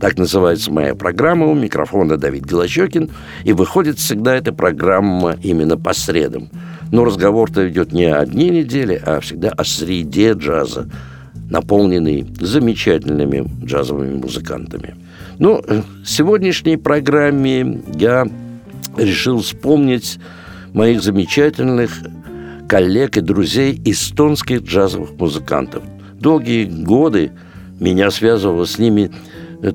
Так называется моя программа. У микрофона Давид Голощекин. И выходит всегда эта программа именно по средам. Но разговор-то идет не о дне недели, а всегда о среде джаза, наполненный замечательными джазовыми музыкантами. Ну, в сегодняшней программе я решил вспомнить моих замечательных коллег и друзей эстонских джазовых музыкантов. Долгие годы меня связывало с ними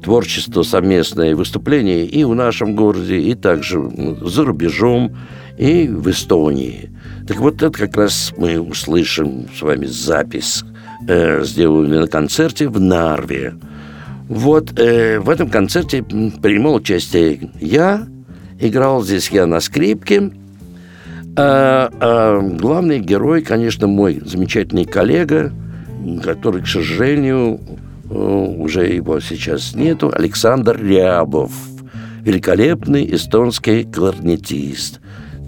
творчество совместное, выступления и в нашем городе, и также за рубежом, и в Эстонии. Так вот, это как раз мы услышим с вами запись, э, сделанную на концерте в Нарве. Вот э, в этом концерте принимал участие я, играл здесь я на скрипке, а, а главный герой, конечно, мой замечательный коллега, который, к сожалению, э, уже его сейчас нету, Александр Рябов, великолепный эстонский кларнетист.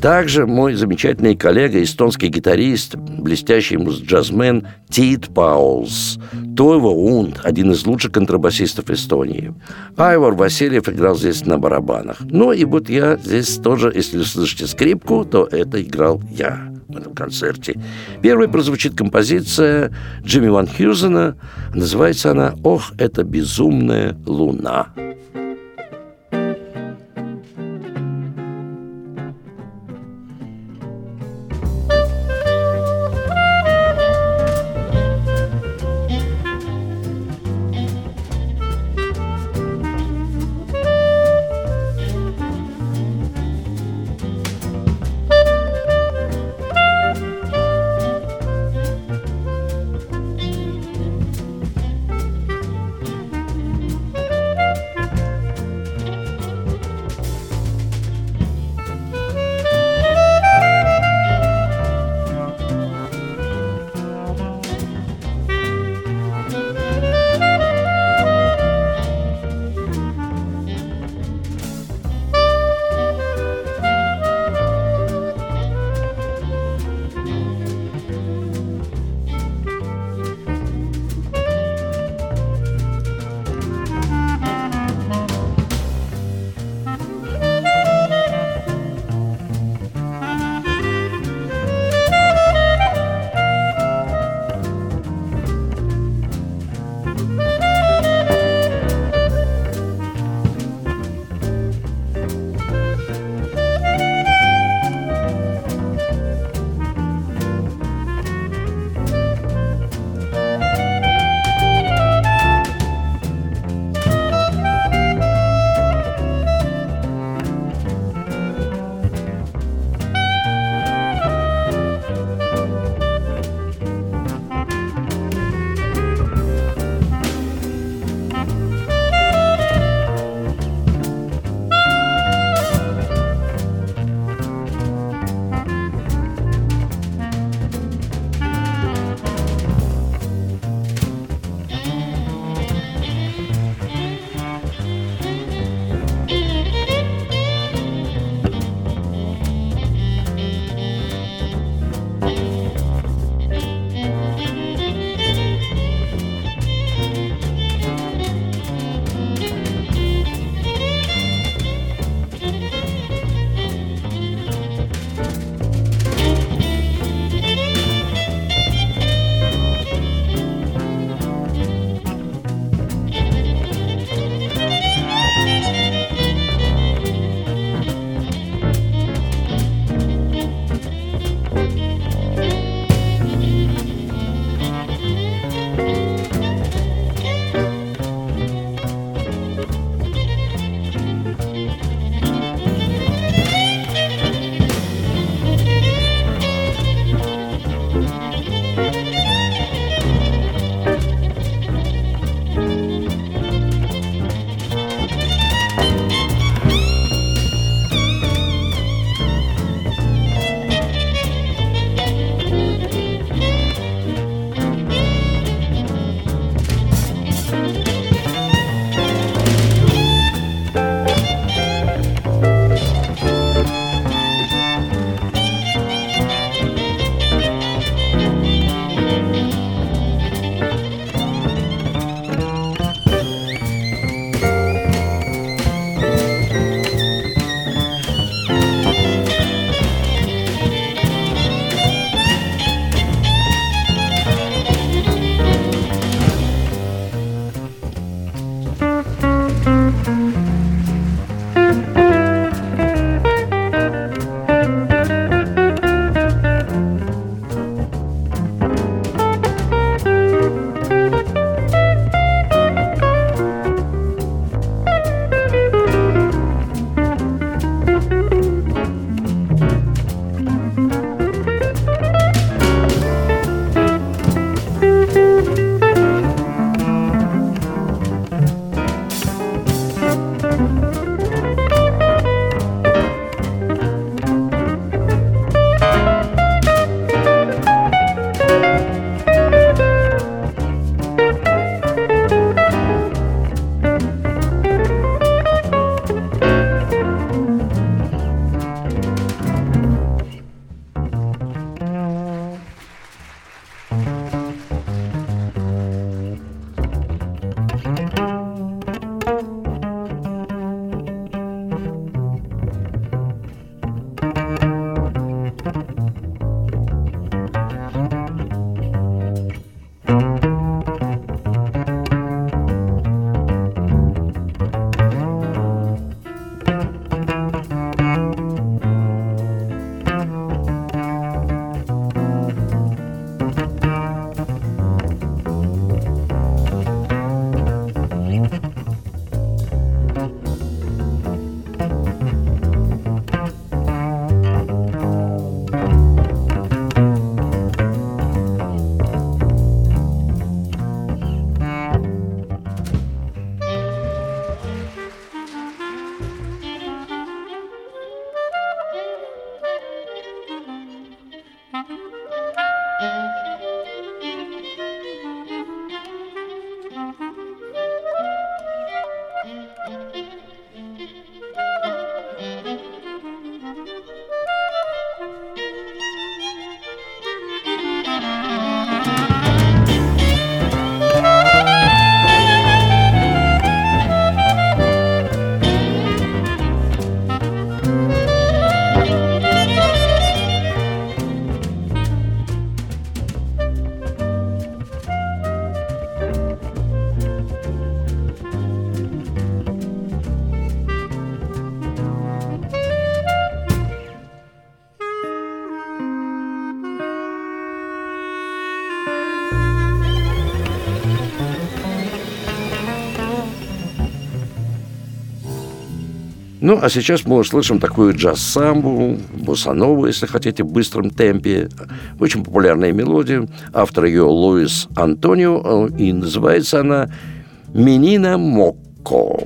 Также мой замечательный коллега, эстонский гитарист, блестящий джазмен Тит Паулс. Тойво Унд, один из лучших контрабасистов Эстонии. Айвар Васильев играл здесь на барабанах. Ну и вот я здесь тоже, если слышите скрипку, то это играл я в этом концерте. Первой прозвучит композиция Джимми Ван Хьюзена. Называется она «Ох, это безумная луна». Ну, а сейчас мы услышим такую джаз-самбу, босанову, если хотите, в быстром темпе. Очень популярная мелодия. Автор ее Луис Антонио, и называется она «Менина Мокко».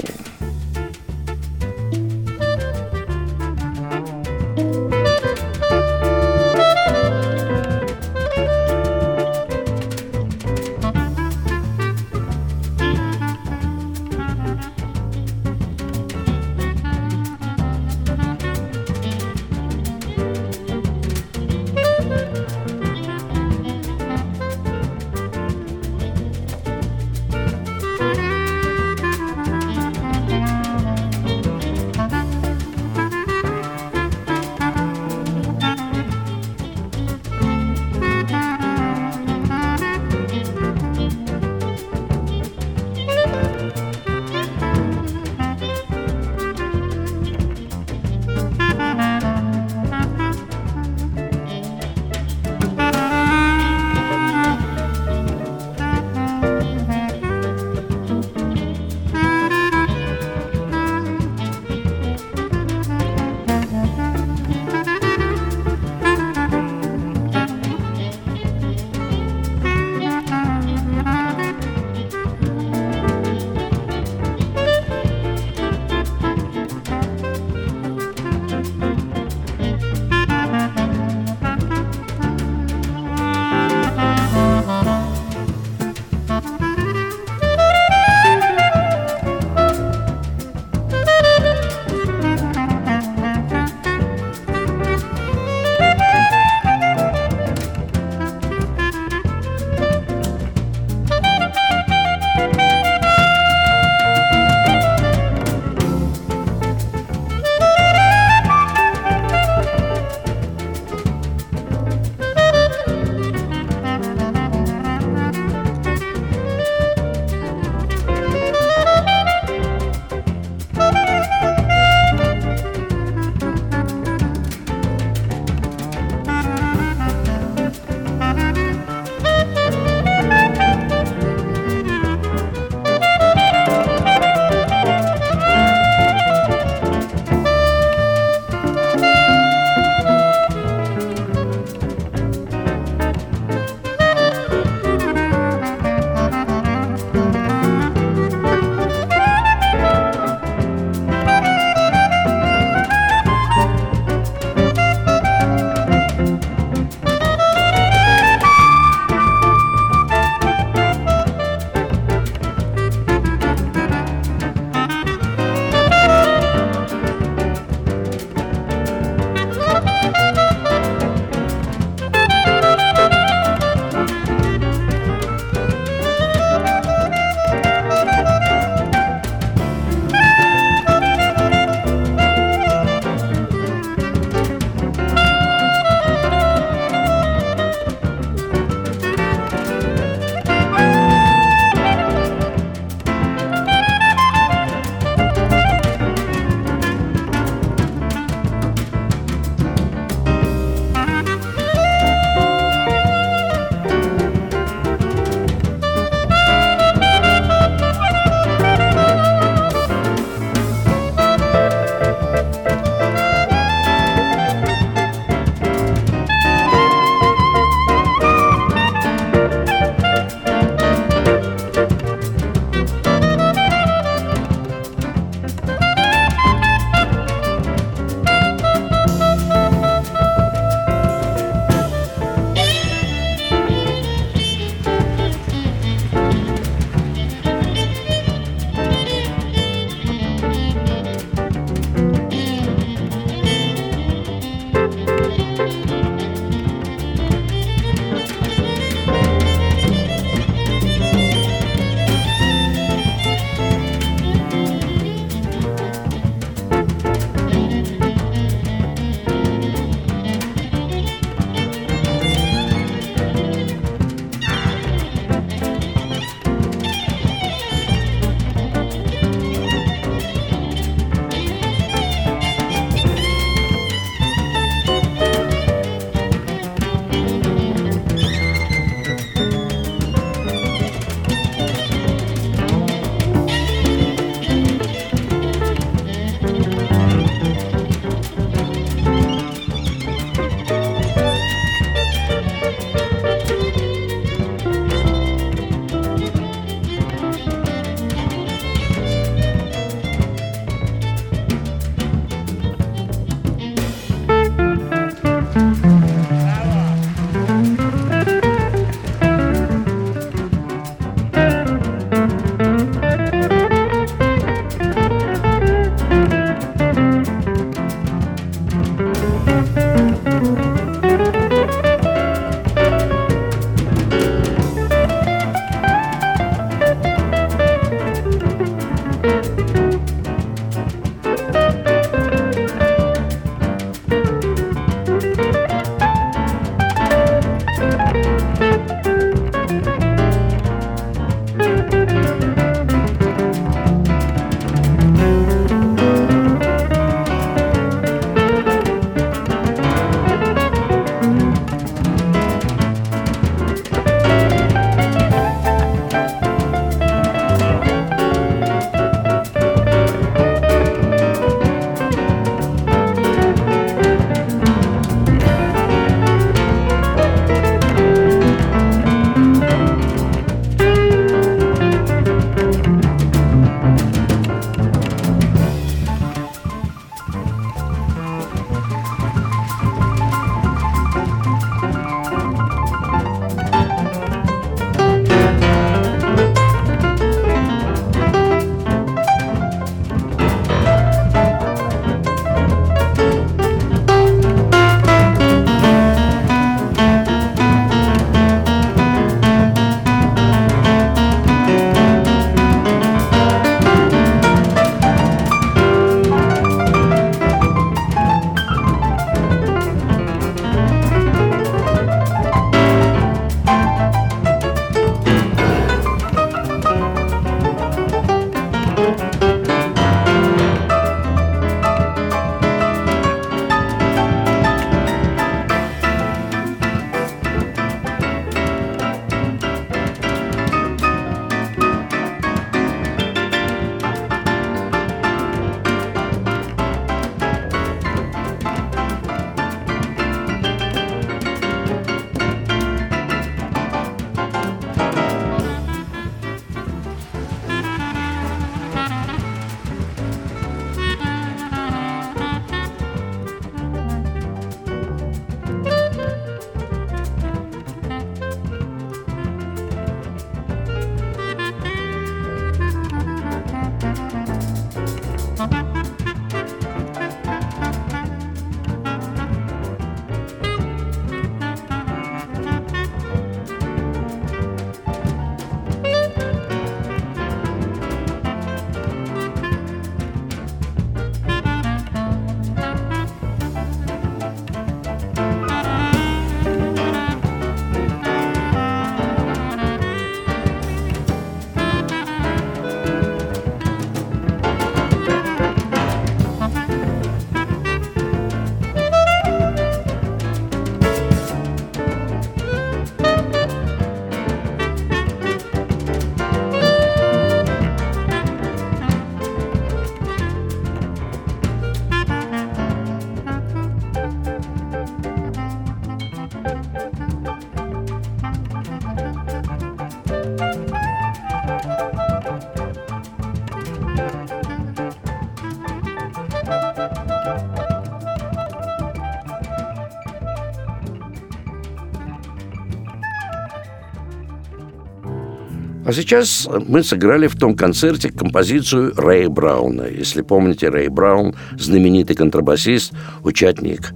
А сейчас мы сыграли в том концерте композицию Рэя Брауна. Если помните, Рэй Браун – знаменитый контрабасист, участник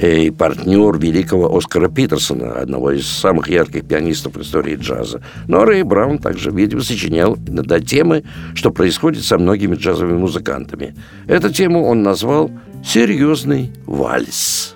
и партнер великого Оскара Питерсона, одного из самых ярких пианистов в истории джаза. Но Рэй Браун также, видимо, сочинял иногда темы, что происходит со многими джазовыми музыкантами. Эту тему он назвал «Серьезный вальс».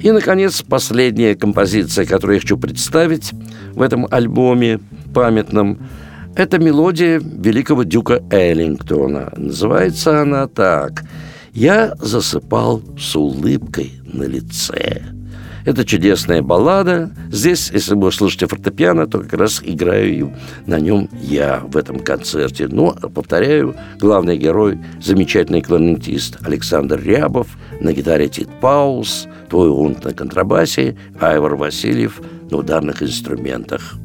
И, наконец, последняя композиция, которую я хочу представить в этом альбоме памятном, это мелодия великого дюка Эллингтона. Называется она так «Я засыпал с улыбкой на лице». Это чудесная баллада. Здесь, если вы услышите фортепиано, то как раз играю на нем я в этом концерте. Но, повторяю, главный герой – замечательный кларнетист Александр Рябов, на гитаре Тит Паулс, твой унт на контрабасе, Айвар Васильев на ударных инструментах.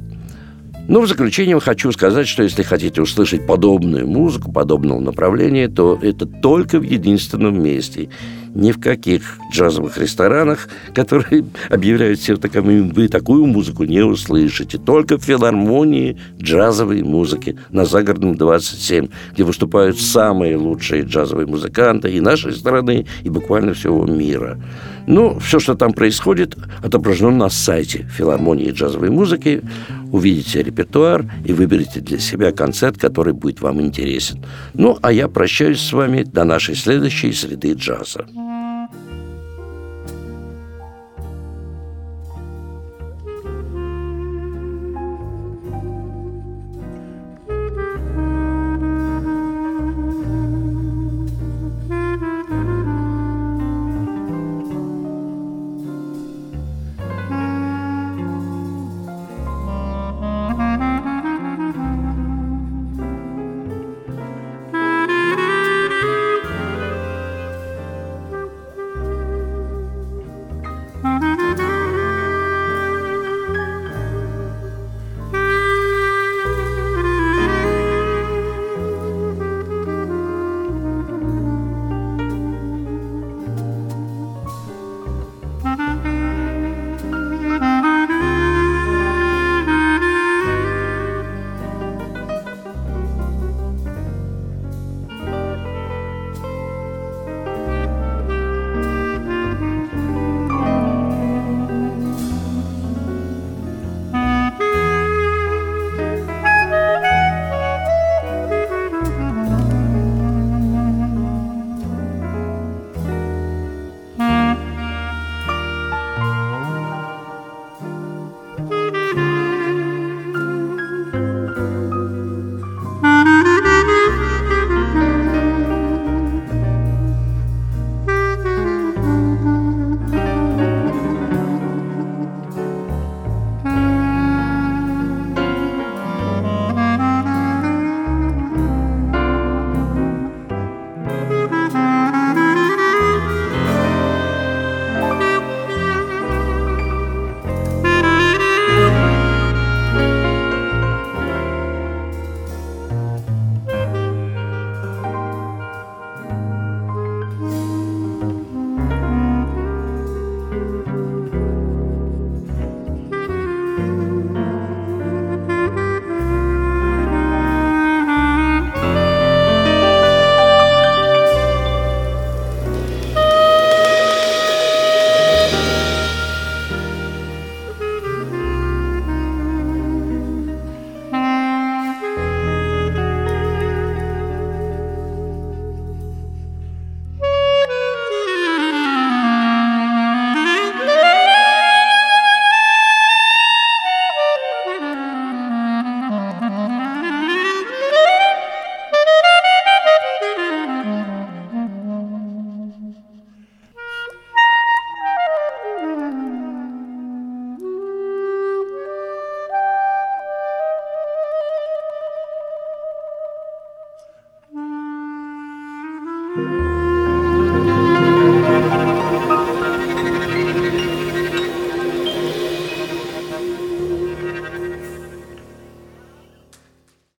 Ну, в заключение хочу сказать, что если хотите услышать подобную музыку, подобного направления, то это только в единственном месте – ни в каких джазовых ресторанах, которые объявляют себя таковыми, вы такую музыку не услышите. Только в филармонии джазовой музыки на Загородном 27, где выступают самые лучшие джазовые музыканты и нашей страны, и буквально всего мира. Ну, все, что там происходит, отображено на сайте филармонии джазовой музыки. Увидите репертуар и выберите для себя концерт, который будет вам интересен. Ну, а я прощаюсь с вами до нашей следующей среды джаза.